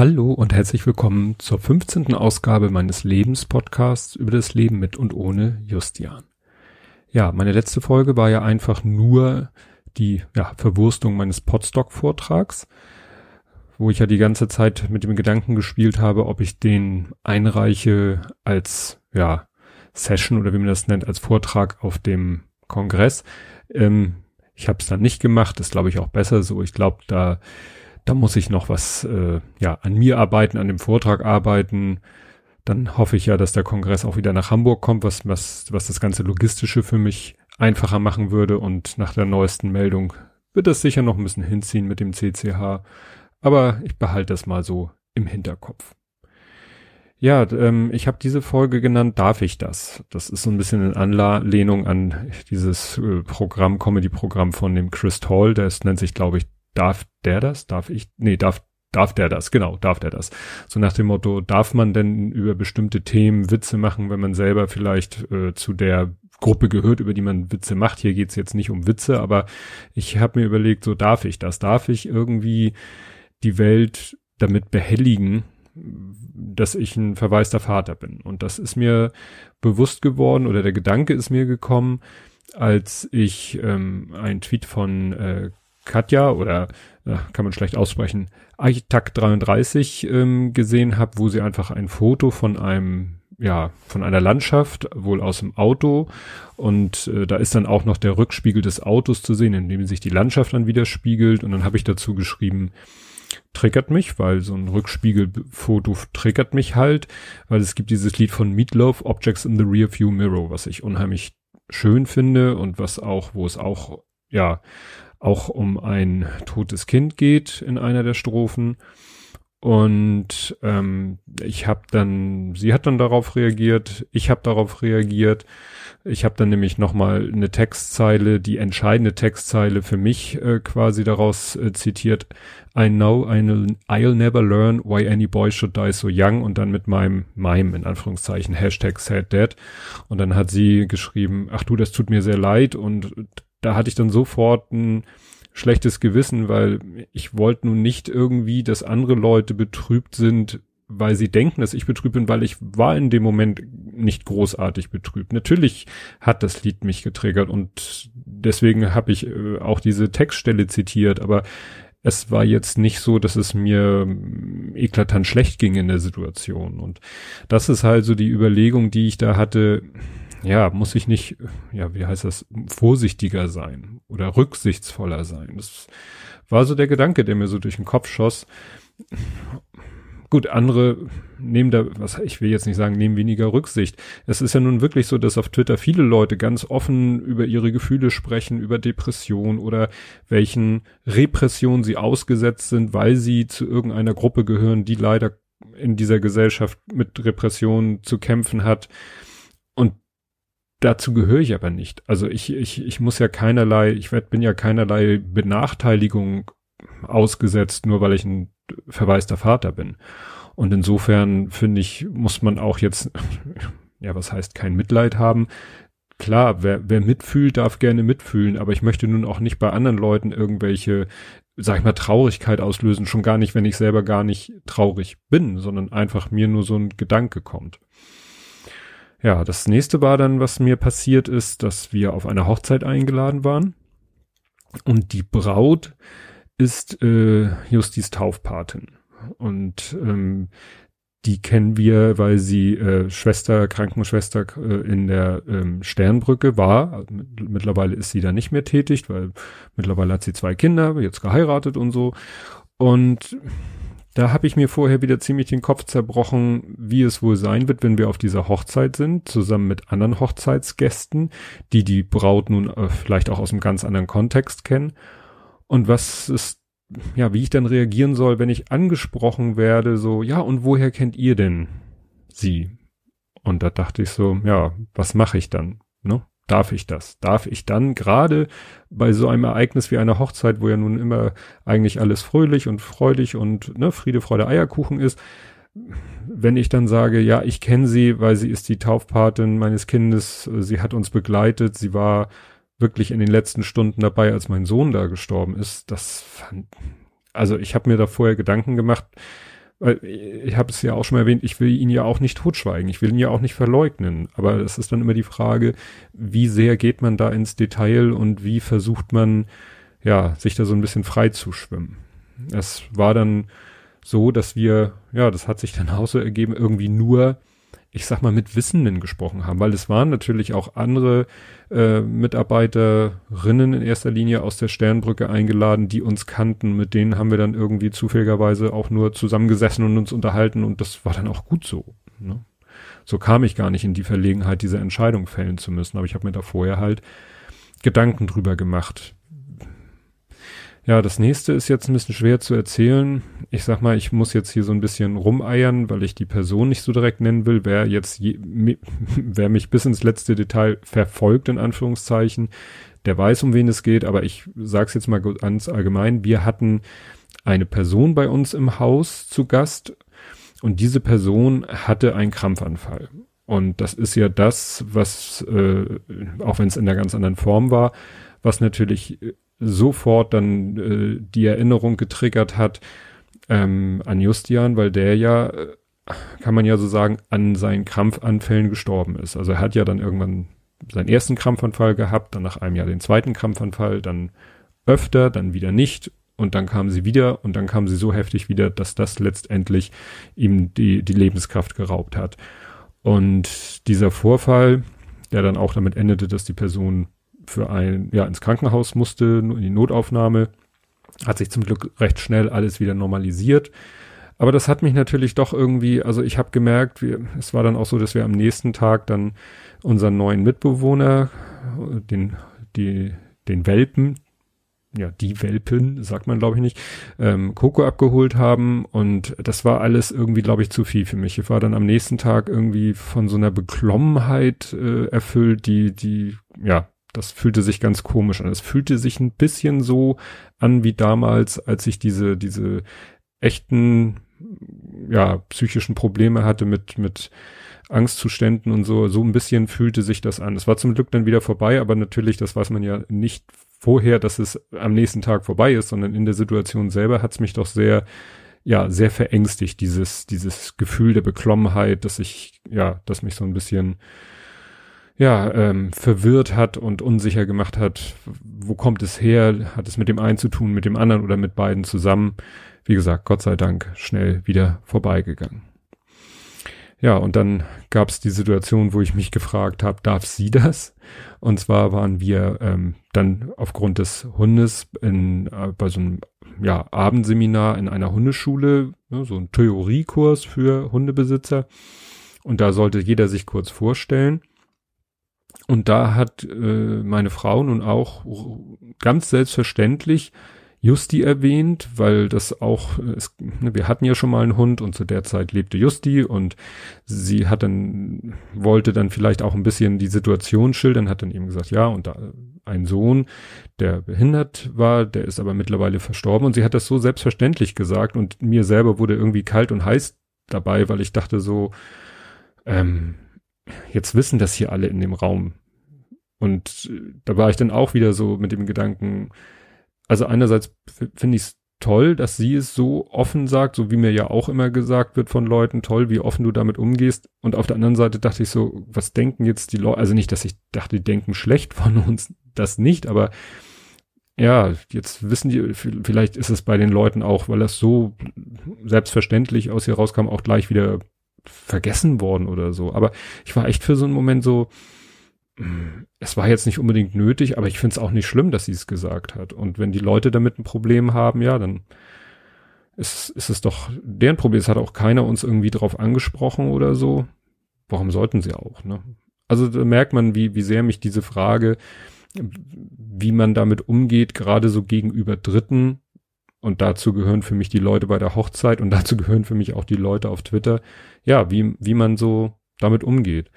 Hallo und herzlich willkommen zur 15. Ausgabe meines Lebenspodcasts über das Leben mit und ohne Justian. Ja, meine letzte Folge war ja einfach nur die ja, Verwurstung meines Podstock-Vortrags, wo ich ja die ganze Zeit mit dem Gedanken gespielt habe, ob ich den einreiche als ja, Session oder wie man das nennt, als Vortrag auf dem Kongress. Ähm, ich habe es dann nicht gemacht, das glaube ich auch besser so. Ich glaube, da da muss ich noch was äh, ja an mir arbeiten, an dem Vortrag arbeiten. Dann hoffe ich ja, dass der Kongress auch wieder nach Hamburg kommt, was was was das ganze logistische für mich einfacher machen würde. Und nach der neuesten Meldung wird das sicher noch ein bisschen hinziehen mit dem CCH. Aber ich behalte das mal so im Hinterkopf. Ja, ähm, ich habe diese Folge genannt, darf ich das? Das ist so ein bisschen in Anlehnung an dieses äh, Programm, Comedy-Programm von dem Chris Hall, das nennt sich, glaube ich, darf der das? Darf ich? Nee, darf, darf der das? Genau, darf der das? So nach dem Motto, darf man denn über bestimmte Themen Witze machen, wenn man selber vielleicht äh, zu der Gruppe gehört, über die man Witze macht. Hier geht's jetzt nicht um Witze, aber ich habe mir überlegt, so darf ich das? Darf ich irgendwie die Welt damit behelligen, dass ich ein verwaister Vater bin? Und das ist mir bewusst geworden oder der Gedanke ist mir gekommen, als ich ähm, ein Tweet von äh, Katja oder äh, kann man schlecht aussprechen, Architekt 33 ähm, gesehen habe, wo sie einfach ein Foto von einem ja, von einer Landschaft, wohl aus dem Auto. Und äh, da ist dann auch noch der Rückspiegel des Autos zu sehen, in dem sich die Landschaft dann widerspiegelt. Und dann habe ich dazu geschrieben, triggert mich, weil so ein Rückspiegelfoto triggert mich halt, weil es gibt dieses Lied von Meatloaf, Objects in the Rear View Mirror, was ich unheimlich schön finde und was auch, wo es auch, ja, auch um ein totes Kind geht in einer der Strophen. Und ähm, ich habe dann, sie hat dann darauf reagiert, ich habe darauf reagiert. Ich habe dann nämlich nochmal eine Textzeile, die entscheidende Textzeile für mich äh, quasi daraus äh, zitiert. I know I'll, I'll never learn why any boy should die so young und dann mit meinem Mime in Anführungszeichen Hashtag sad dad. Und dann hat sie geschrieben, ach du, das tut mir sehr leid und da hatte ich dann sofort ein schlechtes Gewissen, weil ich wollte nun nicht irgendwie, dass andere Leute betrübt sind, weil sie denken, dass ich betrübt bin, weil ich war in dem Moment nicht großartig betrübt. Natürlich hat das Lied mich getriggert und deswegen habe ich äh, auch diese Textstelle zitiert, aber es war jetzt nicht so, dass es mir ähm, eklatant schlecht ging in der Situation. Und das ist halt so die Überlegung, die ich da hatte ja, muss ich nicht, ja, wie heißt das, vorsichtiger sein oder rücksichtsvoller sein. Das war so der Gedanke, der mir so durch den Kopf schoss. Gut, andere nehmen da, was ich will jetzt nicht sagen, nehmen weniger Rücksicht. Es ist ja nun wirklich so, dass auf Twitter viele Leute ganz offen über ihre Gefühle sprechen, über Depression oder welchen Repressionen sie ausgesetzt sind, weil sie zu irgendeiner Gruppe gehören, die leider in dieser Gesellschaft mit Repressionen zu kämpfen hat. Dazu gehöre ich aber nicht. Also ich, ich, ich muss ja keinerlei, ich werd, bin ja keinerlei Benachteiligung ausgesetzt, nur weil ich ein verwaister Vater bin. Und insofern finde ich, muss man auch jetzt, ja, was heißt kein Mitleid haben. Klar, wer, wer mitfühlt, darf gerne mitfühlen, aber ich möchte nun auch nicht bei anderen Leuten irgendwelche, sag ich mal, Traurigkeit auslösen, schon gar nicht, wenn ich selber gar nicht traurig bin, sondern einfach mir nur so ein Gedanke kommt. Ja, das nächste war dann, was mir passiert ist, dass wir auf eine Hochzeit eingeladen waren. Und die Braut ist äh, Justis Taufpatin. Und ähm, die kennen wir, weil sie äh, Schwester, Krankenschwester äh, in der ähm, Sternbrücke war. Mittlerweile ist sie da nicht mehr tätig, weil mittlerweile hat sie zwei Kinder, jetzt geheiratet und so. Und da habe ich mir vorher wieder ziemlich den Kopf zerbrochen, wie es wohl sein wird, wenn wir auf dieser Hochzeit sind, zusammen mit anderen Hochzeitsgästen, die die Braut nun äh, vielleicht auch aus einem ganz anderen Kontext kennen. Und was ist, ja, wie ich dann reagieren soll, wenn ich angesprochen werde, so, ja, und woher kennt ihr denn sie? Und da dachte ich so, ja, was mache ich dann? Ne? Darf ich das? Darf ich dann gerade bei so einem Ereignis wie einer Hochzeit, wo ja nun immer eigentlich alles fröhlich und freudig und ne, Friede, Freude, Eierkuchen ist, wenn ich dann sage, ja, ich kenne sie, weil sie ist die Taufpatin meines Kindes, sie hat uns begleitet, sie war wirklich in den letzten Stunden dabei, als mein Sohn da gestorben ist, das fand, also ich habe mir da vorher Gedanken gemacht, weil ich habe es ja auch schon mal erwähnt, ich will ihn ja auch nicht totschweigen, ich will ihn ja auch nicht verleugnen, aber es ist dann immer die Frage, wie sehr geht man da ins Detail und wie versucht man, ja, sich da so ein bisschen frei zu schwimmen. Es war dann so, dass wir, ja, das hat sich dann auch so ergeben, irgendwie nur ich sag mal, mit Wissenden gesprochen haben, weil es waren natürlich auch andere äh, Mitarbeiterinnen in erster Linie aus der Sternbrücke eingeladen, die uns kannten. Mit denen haben wir dann irgendwie zufälligerweise auch nur zusammengesessen und uns unterhalten und das war dann auch gut so. Ne? So kam ich gar nicht in die Verlegenheit, diese Entscheidung fällen zu müssen, aber ich habe mir da vorher halt Gedanken drüber gemacht, ja, das nächste ist jetzt ein bisschen schwer zu erzählen. Ich sag mal, ich muss jetzt hier so ein bisschen rumeiern, weil ich die Person nicht so direkt nennen will. Wer jetzt, je, wer mich bis ins letzte Detail verfolgt, in Anführungszeichen, der weiß, um wen es geht, aber ich sag's jetzt mal ganz allgemein. Wir hatten eine Person bei uns im Haus zu Gast und diese Person hatte einen Krampfanfall. Und das ist ja das, was, äh, auch wenn es in einer ganz anderen Form war, was natürlich sofort dann äh, die Erinnerung getriggert hat ähm, an Justian, weil der ja, äh, kann man ja so sagen, an seinen Krampfanfällen gestorben ist. Also er hat ja dann irgendwann seinen ersten Krampfanfall gehabt, dann nach einem Jahr den zweiten Krampfanfall, dann öfter, dann wieder nicht und dann kam sie wieder und dann kam sie so heftig wieder, dass das letztendlich ihm die, die Lebenskraft geraubt hat. Und dieser Vorfall, der dann auch damit endete, dass die Person für ein, ja, ins Krankenhaus musste, in die Notaufnahme. Hat sich zum Glück recht schnell alles wieder normalisiert. Aber das hat mich natürlich doch irgendwie, also ich habe gemerkt, wir, es war dann auch so, dass wir am nächsten Tag dann unseren neuen Mitbewohner, den, die, den Welpen, ja, die Welpen, sagt man glaube ich nicht, ähm, Coco abgeholt haben und das war alles irgendwie, glaube ich, zu viel für mich. Ich war dann am nächsten Tag irgendwie von so einer Beklommenheit äh, erfüllt, die, die, ja, das fühlte sich ganz komisch an. Es fühlte sich ein bisschen so an wie damals, als ich diese, diese echten, ja, psychischen Probleme hatte mit, mit Angstzuständen und so. So ein bisschen fühlte sich das an. Es war zum Glück dann wieder vorbei, aber natürlich, das weiß man ja nicht vorher, dass es am nächsten Tag vorbei ist, sondern in der Situation selber hat es mich doch sehr, ja, sehr verängstigt, dieses, dieses Gefühl der Beklommenheit, dass ich, ja, dass mich so ein bisschen, ja, ähm, verwirrt hat und unsicher gemacht hat, wo kommt es her, hat es mit dem einen zu tun, mit dem anderen oder mit beiden zusammen. Wie gesagt, Gott sei Dank schnell wieder vorbeigegangen. Ja, und dann gab es die Situation, wo ich mich gefragt habe, darf sie das? Und zwar waren wir ähm, dann aufgrund des Hundes in, äh, bei so einem ja, Abendseminar in einer Hundeschule, ne, so ein Theoriekurs für Hundebesitzer. Und da sollte jeder sich kurz vorstellen. Und da hat äh, meine Frau nun auch ganz selbstverständlich Justi erwähnt, weil das auch, es, ne, wir hatten ja schon mal einen Hund und zu der Zeit lebte Justi und sie hat dann, wollte dann vielleicht auch ein bisschen die Situation schildern, hat dann eben gesagt, ja, und da ein Sohn, der behindert war, der ist aber mittlerweile verstorben. Und sie hat das so selbstverständlich gesagt und mir selber wurde irgendwie kalt und heiß dabei, weil ich dachte so, ähm, jetzt wissen das hier alle in dem Raum. Und äh, da war ich dann auch wieder so mit dem Gedanken, also einerseits finde ich es toll, dass sie es so offen sagt, so wie mir ja auch immer gesagt wird von Leuten, toll, wie offen du damit umgehst. Und auf der anderen Seite dachte ich so, was denken jetzt die Leute, also nicht, dass ich dachte, die denken schlecht von uns, das nicht, aber ja, jetzt wissen die, vielleicht ist es bei den Leuten auch, weil das so selbstverständlich aus ihr rauskam, auch gleich wieder vergessen worden oder so. Aber ich war echt für so einen Moment so, mm, es war jetzt nicht unbedingt nötig, aber ich finde es auch nicht schlimm, dass sie es gesagt hat. Und wenn die Leute damit ein Problem haben, ja, dann ist, ist es doch deren Problem. Es hat auch keiner uns irgendwie drauf angesprochen oder so. Warum sollten sie auch, ne? Also da merkt man, wie, wie sehr mich diese Frage, wie man damit umgeht, gerade so gegenüber Dritten, und dazu gehören für mich die Leute bei der Hochzeit und dazu gehören für mich auch die Leute auf Twitter. Ja, wie, wie man so damit umgeht.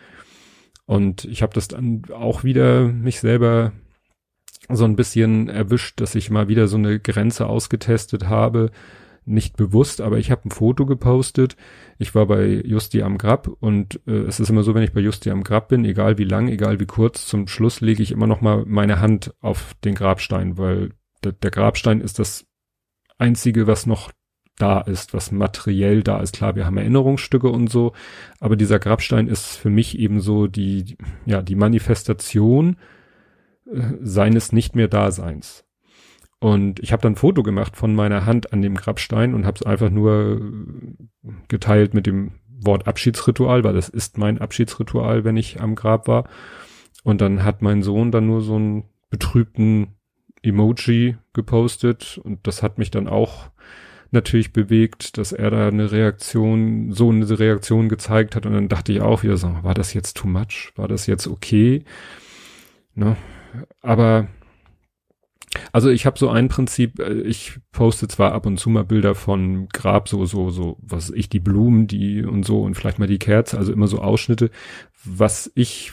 Und ich habe das dann auch wieder mich selber so ein bisschen erwischt, dass ich mal wieder so eine Grenze ausgetestet habe. Nicht bewusst, aber ich habe ein Foto gepostet. Ich war bei Justi am Grab und äh, es ist immer so, wenn ich bei Justi am Grab bin, egal wie lang, egal wie kurz, zum Schluss lege ich immer noch mal meine Hand auf den Grabstein, weil der, der Grabstein ist das einzige, was noch da ist, was materiell da ist. Klar, wir haben Erinnerungsstücke und so, aber dieser Grabstein ist für mich eben so die, ja, die Manifestation äh, seines nicht mehr Daseins. Und ich habe dann ein Foto gemacht von meiner Hand an dem Grabstein und habe es einfach nur geteilt mit dem Wort Abschiedsritual, weil das ist mein Abschiedsritual, wenn ich am Grab war. Und dann hat mein Sohn dann nur so einen betrübten Emoji gepostet und das hat mich dann auch natürlich bewegt, dass er da eine Reaktion, so eine Reaktion gezeigt hat und dann dachte ich auch wieder so, war das jetzt too much? War das jetzt okay? Ne? Aber also ich habe so ein Prinzip, äh, ich poste zwar ab und zu mal Bilder von Grab, so, so, so, was ich, die Blumen, die und so und vielleicht mal die Kerze, also immer so Ausschnitte. Was ich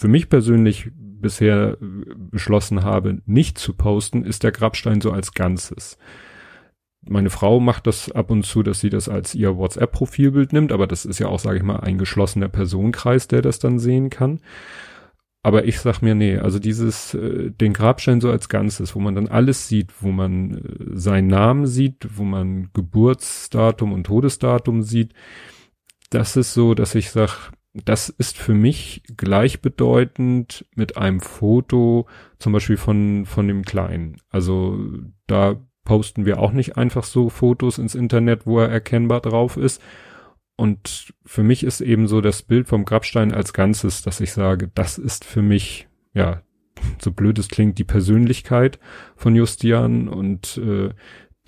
für mich persönlich bisher äh, beschlossen habe, nicht zu posten, ist der Grabstein so als Ganzes. Meine Frau macht das ab und zu, dass sie das als ihr WhatsApp-Profilbild nimmt, aber das ist ja auch, sage ich mal, ein geschlossener Personenkreis, der das dann sehen kann. Aber ich sag mir, nee, also dieses, äh, den Grabstein so als Ganzes, wo man dann alles sieht, wo man äh, seinen Namen sieht, wo man Geburtsdatum und Todesdatum sieht, das ist so, dass ich sag, das ist für mich gleichbedeutend mit einem Foto, zum Beispiel von, von dem Kleinen. Also da posten wir auch nicht einfach so Fotos ins Internet, wo er erkennbar drauf ist. Und für mich ist eben so das Bild vom Grabstein als Ganzes, dass ich sage, das ist für mich, ja, so blöd es klingt, die Persönlichkeit von Justian und äh,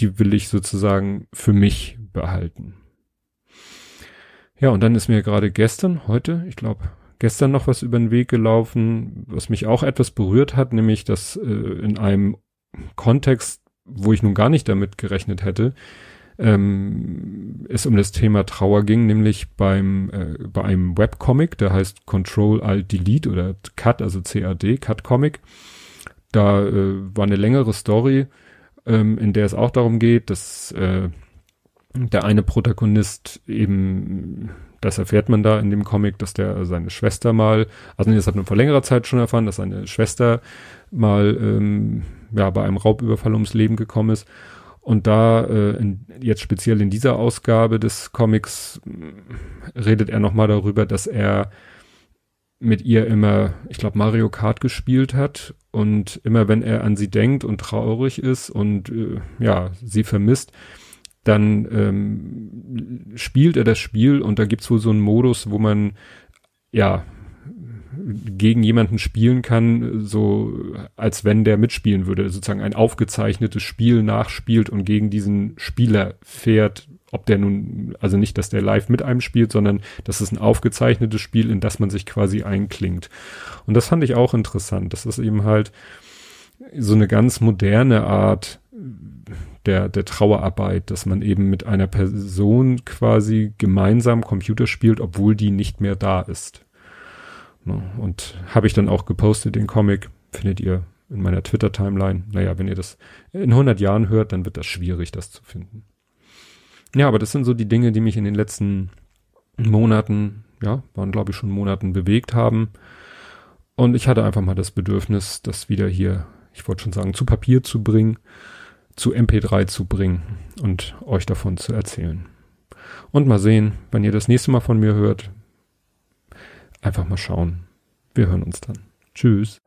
die will ich sozusagen für mich behalten. Ja, und dann ist mir gerade gestern, heute, ich glaube, gestern noch was über den Weg gelaufen, was mich auch etwas berührt hat, nämlich dass äh, in einem Kontext, wo ich nun gar nicht damit gerechnet hätte, ähm, es um das Thema Trauer ging, nämlich beim äh, bei einem Webcomic, der heißt Control Alt Delete oder Cut, also CAD, Cut Comic. Da äh, war eine längere Story, ähm, in der es auch darum geht, dass äh, der eine Protagonist eben, das erfährt man da in dem Comic, dass der seine Schwester mal, also das hat man vor längerer Zeit schon erfahren, dass seine Schwester mal ähm, ja bei einem Raubüberfall ums Leben gekommen ist. Und da äh, in, jetzt speziell in dieser Ausgabe des Comics äh, redet er nochmal darüber, dass er mit ihr immer, ich glaube, Mario Kart gespielt hat und immer wenn er an sie denkt und traurig ist und äh, ja, sie vermisst, dann ähm, spielt er das Spiel und da gibt's wohl so einen Modus, wo man ja gegen jemanden spielen kann, so als wenn der mitspielen würde, sozusagen ein aufgezeichnetes Spiel nachspielt und gegen diesen Spieler fährt, ob der nun, also nicht, dass der live mit einem spielt, sondern das ist ein aufgezeichnetes Spiel, in das man sich quasi einklingt. Und das fand ich auch interessant. Das ist eben halt so eine ganz moderne Art, der, der Trauerarbeit, dass man eben mit einer Person quasi gemeinsam Computer spielt, obwohl die nicht mehr da ist. Ne? Und habe ich dann auch gepostet, den Comic, findet ihr in meiner Twitter-Timeline. Naja, wenn ihr das in 100 Jahren hört, dann wird das schwierig, das zu finden. Ja, aber das sind so die Dinge, die mich in den letzten Monaten, ja, waren glaube ich schon Monaten bewegt haben. Und ich hatte einfach mal das Bedürfnis, das wieder hier, ich wollte schon sagen, zu Papier zu bringen zu MP3 zu bringen und euch davon zu erzählen. Und mal sehen, wenn ihr das nächste Mal von mir hört, einfach mal schauen. Wir hören uns dann. Tschüss.